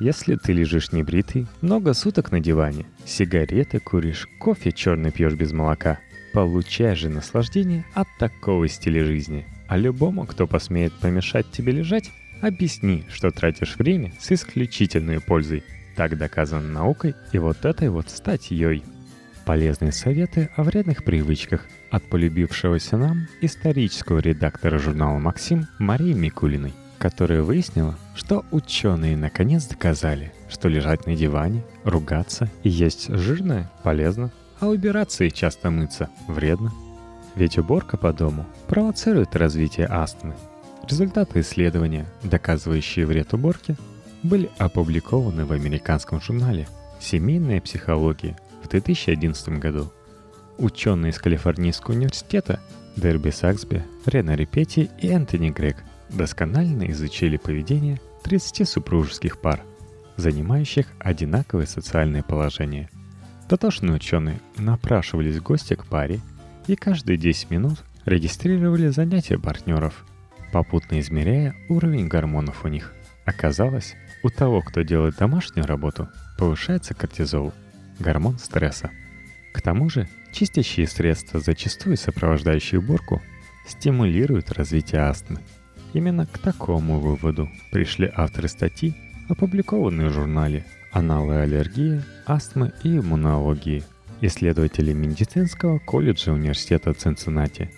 Если ты лежишь небритый, много суток на диване, сигареты куришь, кофе черный пьешь без молока, получай же наслаждение от такого стиля жизни. А любому, кто посмеет помешать тебе лежать, объясни, что тратишь время с исключительной пользой. Так доказано наукой и вот этой вот статьей. Полезные советы о вредных привычках от полюбившегося нам исторического редактора журнала «Максим» Марии Микулиной которая выяснила, что ученые наконец доказали, что лежать на диване, ругаться и есть жирное полезно, а убираться и часто мыться вредно. Ведь уборка по дому провоцирует развитие астмы. Результаты исследования, доказывающие вред уборки, были опубликованы в американском журнале «Семейная психология» в 2011 году. Ученые из Калифорнийского университета Дерби Саксби, Рена Репетти и Энтони Грег – досконально изучили поведение 30 супружеских пар, занимающих одинаковое социальное положение. Дотошные ученые напрашивались в гости к паре и каждые 10 минут регистрировали занятия партнеров, попутно измеряя уровень гормонов у них. Оказалось, у того, кто делает домашнюю работу, повышается кортизол, гормон стресса. К тому же, чистящие средства, зачастую сопровождающие уборку, стимулируют развитие астмы – Именно к такому выводу пришли авторы статьи, опубликованные в журнале «Аналы аллергии, астмы и иммунологии» исследователи медицинского колледжа университета Цинциннати.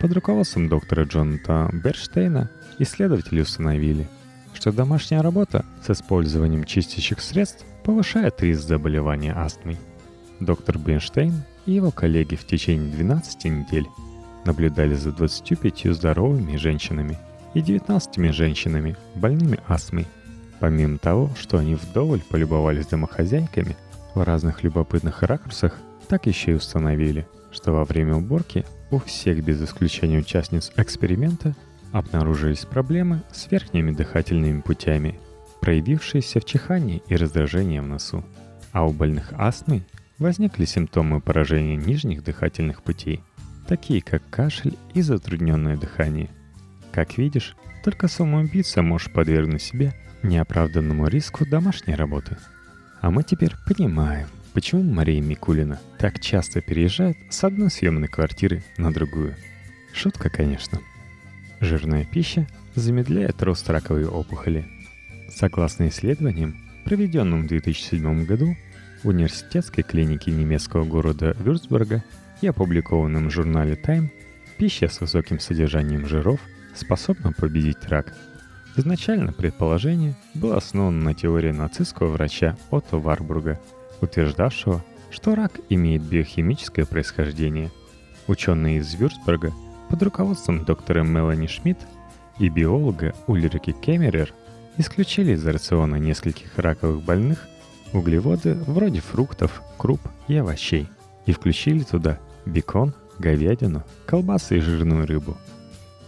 Под руководством доктора Джонатана Берштейна исследователи установили, что домашняя работа с использованием чистящих средств повышает риск заболевания астмой. Доктор Бенштейн и его коллеги в течение 12 недель наблюдали за 25 здоровыми женщинами – и 19 женщинами, больными астмой. Помимо того, что они вдоволь полюбовались домохозяйками в разных любопытных ракурсах, так еще и установили, что во время уборки у всех без исключения участниц эксперимента обнаружились проблемы с верхними дыхательными путями, проявившиеся в чихании и раздражении в носу. А у больных астмой возникли симптомы поражения нижних дыхательных путей, такие как кашель и затрудненное дыхание – как видишь, только самоубийца может подвергнуть себе неоправданному риску домашней работы. А мы теперь понимаем, почему Мария Микулина так часто переезжает с одной съемной квартиры на другую. Шутка, конечно. Жирная пища замедляет рост раковой опухоли. Согласно исследованиям, проведенным в 2007 году в университетской клинике немецкого города Вюрцбурга и опубликованным в журнале Time, пища с высоким содержанием жиров – способна победить рак. Изначально предположение было основано на теории нацистского врача Отто Варбурга, утверждавшего, что рак имеет биохимическое происхождение. Ученые из Вюрцбурга под руководством доктора Мелани Шмидт и биолога Ульрики Кемерер исключили из рациона нескольких раковых больных углеводы вроде фруктов, круп и овощей и включили туда бекон, говядину, колбасы и жирную рыбу –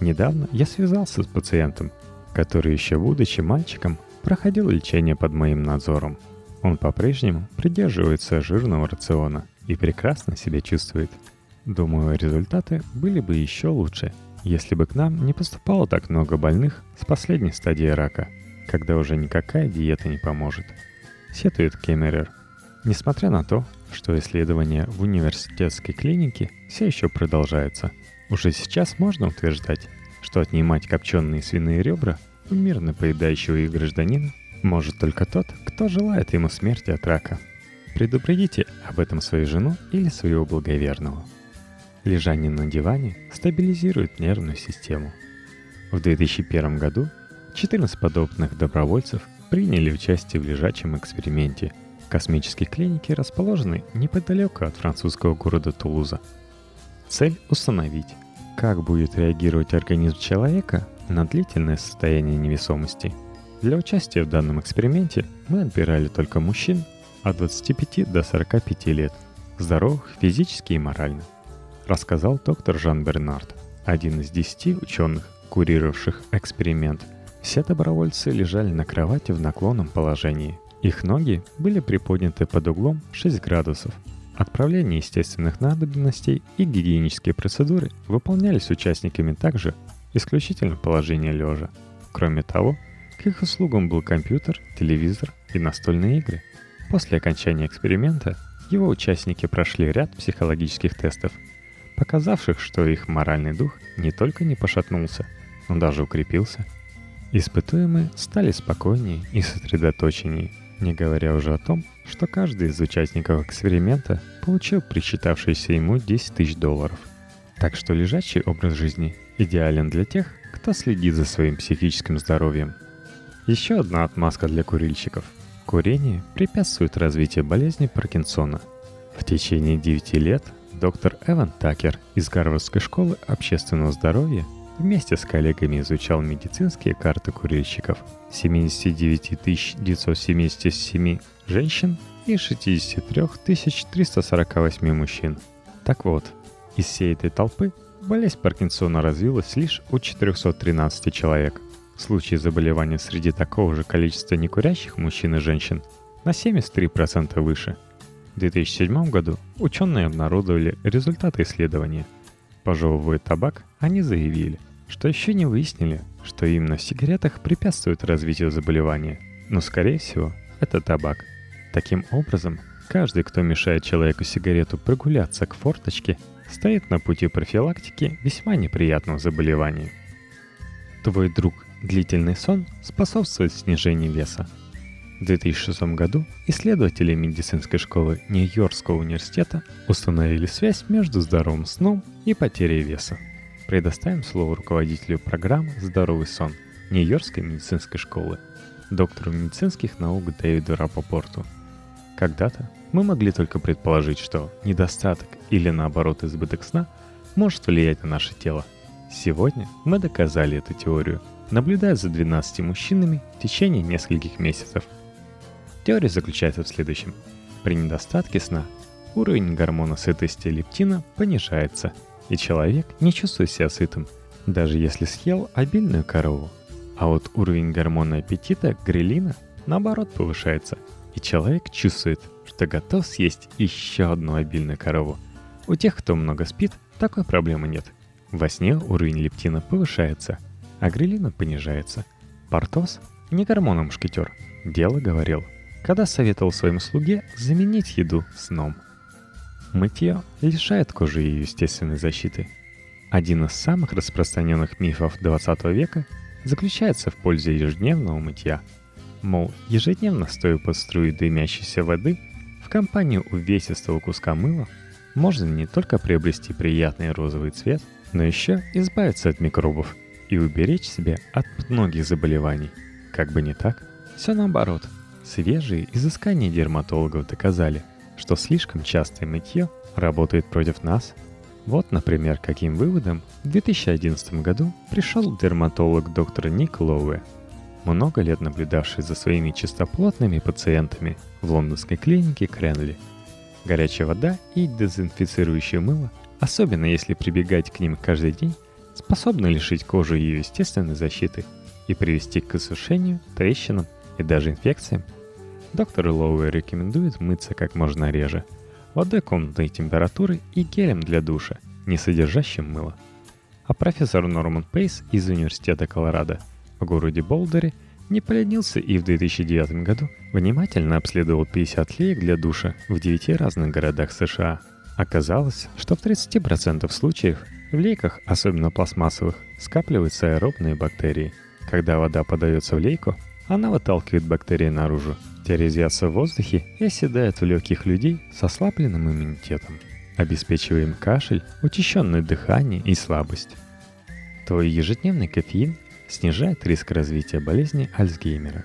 Недавно я связался с пациентом, который еще будучи мальчиком проходил лечение под моим надзором. Он по-прежнему придерживается жирного рациона и прекрасно себя чувствует. Думаю, результаты были бы еще лучше, если бы к нам не поступало так много больных с последней стадии рака, когда уже никакая диета не поможет. Сетует Кемерер. Несмотря на то, что исследования в университетской клинике все еще продолжаются – уже сейчас можно утверждать, что отнимать копченые свиные ребра у мирно поедающего их гражданина может только тот, кто желает ему смерти от рака. Предупредите об этом свою жену или своего благоверного. Лежание на диване стабилизирует нервную систему. В 2001 году 14 подобных добровольцев приняли участие в лежачем эксперименте в космической клинике, расположенной неподалеку от французского города Тулуза. Цель – установить, как будет реагировать организм человека на длительное состояние невесомости. Для участия в данном эксперименте мы отбирали только мужчин от 25 до 45 лет, здоровых физически и морально, рассказал доктор Жан Бернард, один из 10 ученых, курировавших эксперимент. Все добровольцы лежали на кровати в наклонном положении. Их ноги были приподняты под углом 6 градусов, Отправление естественных надобностей и гигиенические процедуры выполнялись участниками также исключительно положении лежа. Кроме того, к их услугам был компьютер, телевизор, и настольные игры. После окончания эксперимента его участники прошли ряд психологических тестов, показавших, что их моральный дух не только не пошатнулся, но даже укрепился. Испытуемые стали спокойнее и сосредоточеннее, не говоря уже о том, что каждый из участников эксперимента получил причитавшиеся ему 10 тысяч долларов. Так что лежачий образ жизни идеален для тех, кто следит за своим психическим здоровьем. Еще одна отмазка для курильщиков. Курение препятствует развитию болезни Паркинсона. В течение 9 лет доктор Эван Такер из Гарвардской школы общественного здоровья вместе с коллегами изучал медицинские карты курильщиков 79 977 женщин и 63 348 мужчин. Так вот, из всей этой толпы болезнь Паркинсона развилась лишь у 413 человек. Случаи заболевания среди такого же количества некурящих мужчин и женщин на 73% выше. В 2007 году ученые обнародовали результаты исследования. Пожевывая табак, они заявили, что еще не выяснили, что именно в сигаретах препятствует развитию заболевания, но скорее всего это табак. Таким образом, каждый, кто мешает человеку сигарету прогуляться к форточке, стоит на пути профилактики весьма неприятного заболевания. Твой друг длительный сон способствует снижению веса. В 2006 году исследователи медицинской школы Нью-Йоркского университета установили связь между здоровым сном и потерей веса. Предоставим слово руководителю программы «Здоровый сон» Нью-Йоркской медицинской школы, доктору медицинских наук Дэвиду Рапопорту. Когда-то мы могли только предположить, что недостаток или наоборот избыток сна может влиять на наше тело. Сегодня мы доказали эту теорию, наблюдая за 12 мужчинами в течение нескольких месяцев. Теория заключается в следующем. При недостатке сна уровень гормона сытости лептина понижается, и человек не чувствует себя сытым, даже если съел обильную корову. А вот уровень гормона аппетита грелина наоборот повышается, и человек чувствует, что готов съесть еще одну обильную корову. У тех, кто много спит, такой проблемы нет. Во сне уровень лептина повышается, а грелина понижается. Портос, не гормоном шкетер, дело говорил, когда советовал своему слуге заменить еду сном. Мытье лишает кожи ее естественной защиты. Один из самых распространенных мифов 20 века заключается в пользе ежедневного мытья. Мол, ежедневно стоя под струю дымящейся воды – компанию увесистого куска мыла можно не только приобрести приятный розовый цвет, но еще избавиться от микробов и уберечь себя от многих заболеваний. Как бы не так, все наоборот. Свежие изыскания дерматологов доказали, что слишком частое мытье работает против нас. Вот, например, каким выводом в 2011 году пришел дерматолог доктор Ник Лоуэ – много лет наблюдавший за своими чистоплотными пациентами в лондонской клинике Кренли. Горячая вода и дезинфицирующее мыло, особенно если прибегать к ним каждый день, способны лишить кожи ее естественной защиты и привести к иссушению, трещинам и даже инфекциям. Доктор Лоуэ рекомендует мыться как можно реже, водой комнатной температуры и гелем для душа, не содержащим мыло. А профессор Норман Пейс из Университета Колорадо – в городе Болдере не поленился и в 2009 году внимательно обследовал 50 леек для душа в 9 разных городах США. Оказалось, что в 30% случаев в лейках, особенно пластмассовых, скапливаются аэробные бактерии. Когда вода подается в лейку, она выталкивает бактерии наружу. Те в воздухе и оседают в легких людей с ослабленным иммунитетом, обеспечивая им кашель, учащенное дыхание и слабость. Твой ежедневный кофеин снижает риск развития болезни Альцгеймера.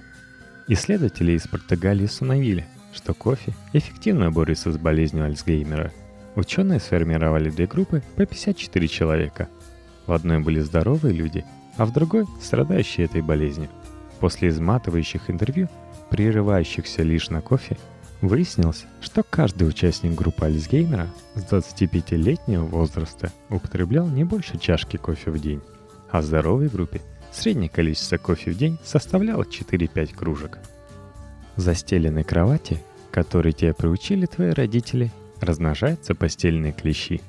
Исследователи из Португалии установили, что кофе эффективно борется с болезнью Альцгеймера. Ученые сформировали две группы по 54 человека. В одной были здоровые люди, а в другой – страдающие этой болезнью. После изматывающих интервью, прерывающихся лишь на кофе, выяснилось, что каждый участник группы Альцгеймера с 25-летнего возраста употреблял не больше чашки кофе в день, а в здоровой группе – Среднее количество кофе в день составляло 4-5 кружек. Застеленной кровати, которой тебя приучили твои родители, размножаются постельные клещи.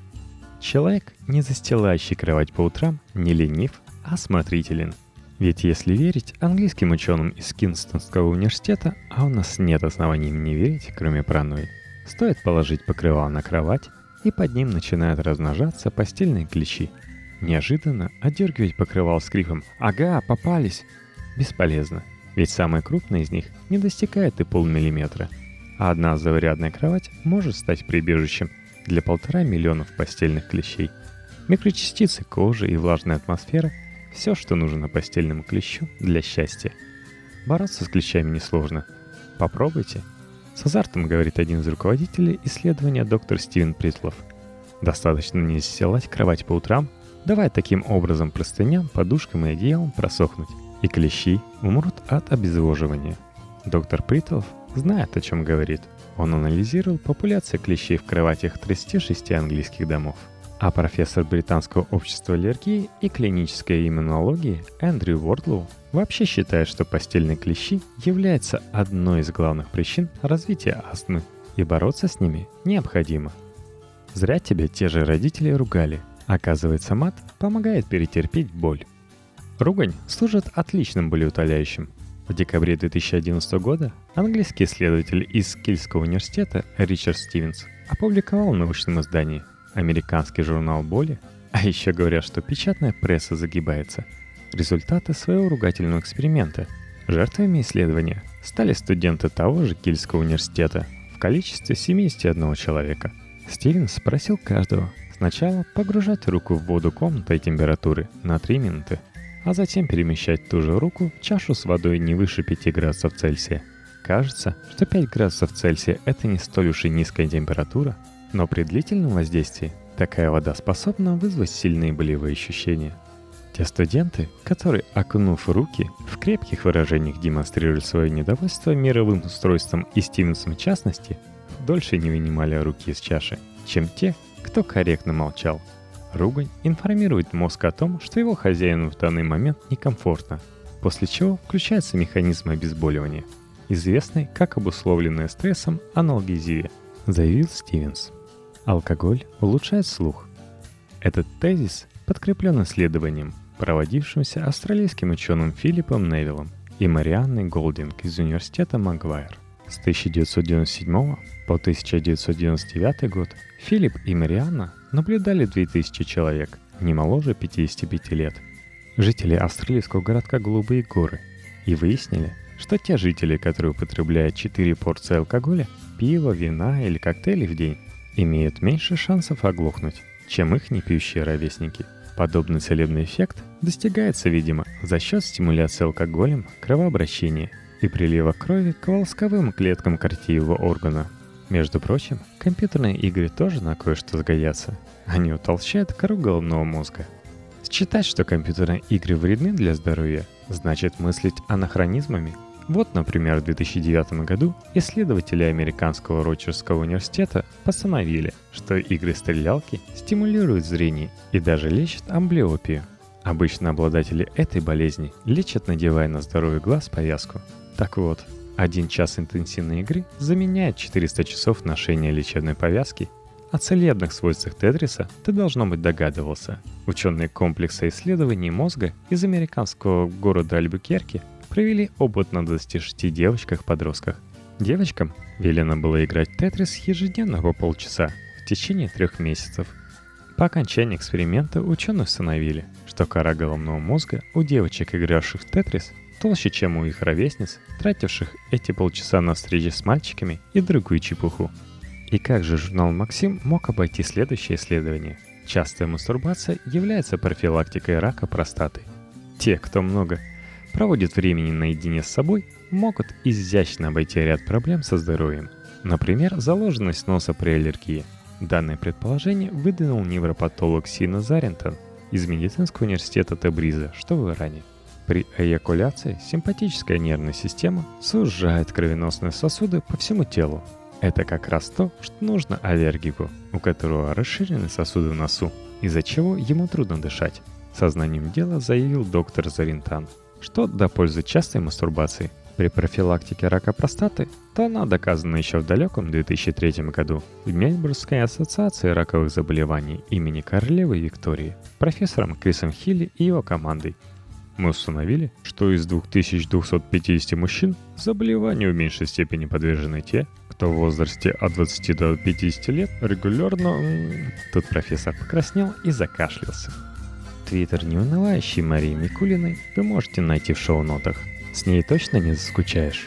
Человек, не застилающий кровать по утрам, не ленив, а смотрителен. Ведь если верить английским ученым из Кинстонского университета, а у нас нет оснований им не верить, кроме паранойи, стоит положить покрывало на кровать, и под ним начинают размножаться постельные клещи. Неожиданно отдергивать покрывал с криком «Ага, попались!» Бесполезно, ведь самый крупный из них не достигает и полмиллиметра, а одна заурядная кровать может стать прибежищем для полтора миллионов постельных клещей. Микрочастицы кожи и влажная атмосфера – все, что нужно постельному клещу для счастья. Бороться с клещами несложно. Попробуйте. С азартом говорит один из руководителей исследования доктор Стивен Притлов. Достаточно не застилать кровать по утрам, давая таким образом простыням, подушкам и одеялам просохнуть, и клещи умрут от обезвоживания. Доктор Притлов знает, о чем говорит. Он анализировал популяцию клещей в кроватях 36 английских домов – а профессор Британского общества аллергии и клинической иммунологии Эндрю Уордлоу вообще считает, что постельные клещи являются одной из главных причин развития астмы, и бороться с ними необходимо. Зря тебе те же родители ругали. Оказывается, мат помогает перетерпеть боль. Ругань служит отличным болеутоляющим. В декабре 2011 года английский исследователь из Кильского университета Ричард Стивенс опубликовал в научном издании – американский журнал «Боли», а еще говорят, что печатная пресса загибается. Результаты своего ругательного эксперимента. Жертвами исследования стали студенты того же Кильского университета в количестве 71 человека. Стивенс спросил каждого сначала погружать руку в воду комнатной температуры на 3 минуты, а затем перемещать ту же руку в чашу с водой не выше 5 градусов Цельсия. Кажется, что 5 градусов Цельсия – это не столь уж и низкая температура, но при длительном воздействии такая вода способна вызвать сильные болевые ощущения. Те студенты, которые, окунув руки, в крепких выражениях демонстрировали свое недовольство мировым устройством и Стивенсом в частности, дольше не вынимали руки из чаши, чем те, кто корректно молчал. Ругань информирует мозг о том, что его хозяину в данный момент некомфортно, после чего включается механизм обезболивания, известный как обусловленная стрессом аналгезия, заявил Стивенс. Алкоголь улучшает слух. Этот тезис подкреплен исследованием, проводившимся австралийским ученым Филиппом Невиллом и Марианной Голдинг из университета Магуайр. С 1997 по 1999 год Филипп и Марианна наблюдали 2000 человек, не моложе 55 лет, жители австралийского городка Голубые горы, и выяснили, что те жители, которые употребляют 4 порции алкоголя, пива, вина или коктейли в день, имеют меньше шансов оглохнуть, чем их непьющие ровесники. Подобный целебный эффект достигается, видимо, за счет стимуляции алкоголем кровообращения и прилива крови к волосковым клеткам картиевого органа. Между прочим, компьютерные игры тоже на кое-что сгодятся. Они утолщают кору головного мозга. Считать, что компьютерные игры вредны для здоровья, значит мыслить анахронизмами – вот, например, в 2009 году исследователи американского Рочерского университета постановили, что игры-стрелялки стимулируют зрение и даже лечат амблиопию. Обычно обладатели этой болезни лечат, надевая на здоровый глаз повязку. Так вот, один час интенсивной игры заменяет 400 часов ношения лечебной повязки. О целебных свойствах Тетриса ты, должно быть, догадывался. Ученые комплекса исследований мозга из американского города Альбукерки провели опыт на 26 девочках-подростках. Девочкам велено было играть Тетрис ежедневно по полчаса в течение трех месяцев. По окончании эксперимента ученые установили, что кора головного мозга у девочек, игравших в Тетрис, толще, чем у их ровесниц, тративших эти полчаса на встречи с мальчиками и другую чепуху. И как же журнал «Максим» мог обойти следующее исследование? Частая мастурбация является профилактикой рака простаты. Те, кто много проводят времени наедине с собой, могут изящно обойти ряд проблем со здоровьем. Например, заложенность носа при аллергии. Данное предположение выдвинул невропатолог Сина Зарентон из медицинского университета Тебриза, что в Иране. При эякуляции симпатическая нервная система сужает кровеносные сосуды по всему телу. Это как раз то, что нужно аллергику, у которого расширены сосуды в носу, из-за чего ему трудно дышать. Сознанием дела заявил доктор Заринтан – что до пользы частой мастурбации при профилактике рака простаты, то она доказана еще в далеком 2003 году в Мельбурнской ассоциации раковых заболеваний имени королевы Виктории профессором Крисом Хилли и его командой. мы установили, что из 2250 мужчин заболеванию в меньшей степени подвержены те, кто в возрасте от 20 до 50 лет регулярно... Тут профессор покраснел и закашлялся. Твиттер неунывающей Марии Микулиной вы можете найти в шоу-нотах. С ней точно не заскучаешь.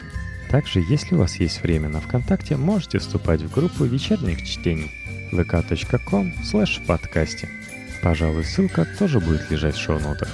Также, если у вас есть время на ВКонтакте, можете вступать в группу вечерних чтений vk.com slash подкасте. Пожалуй, ссылка тоже будет лежать в шоу-нотах.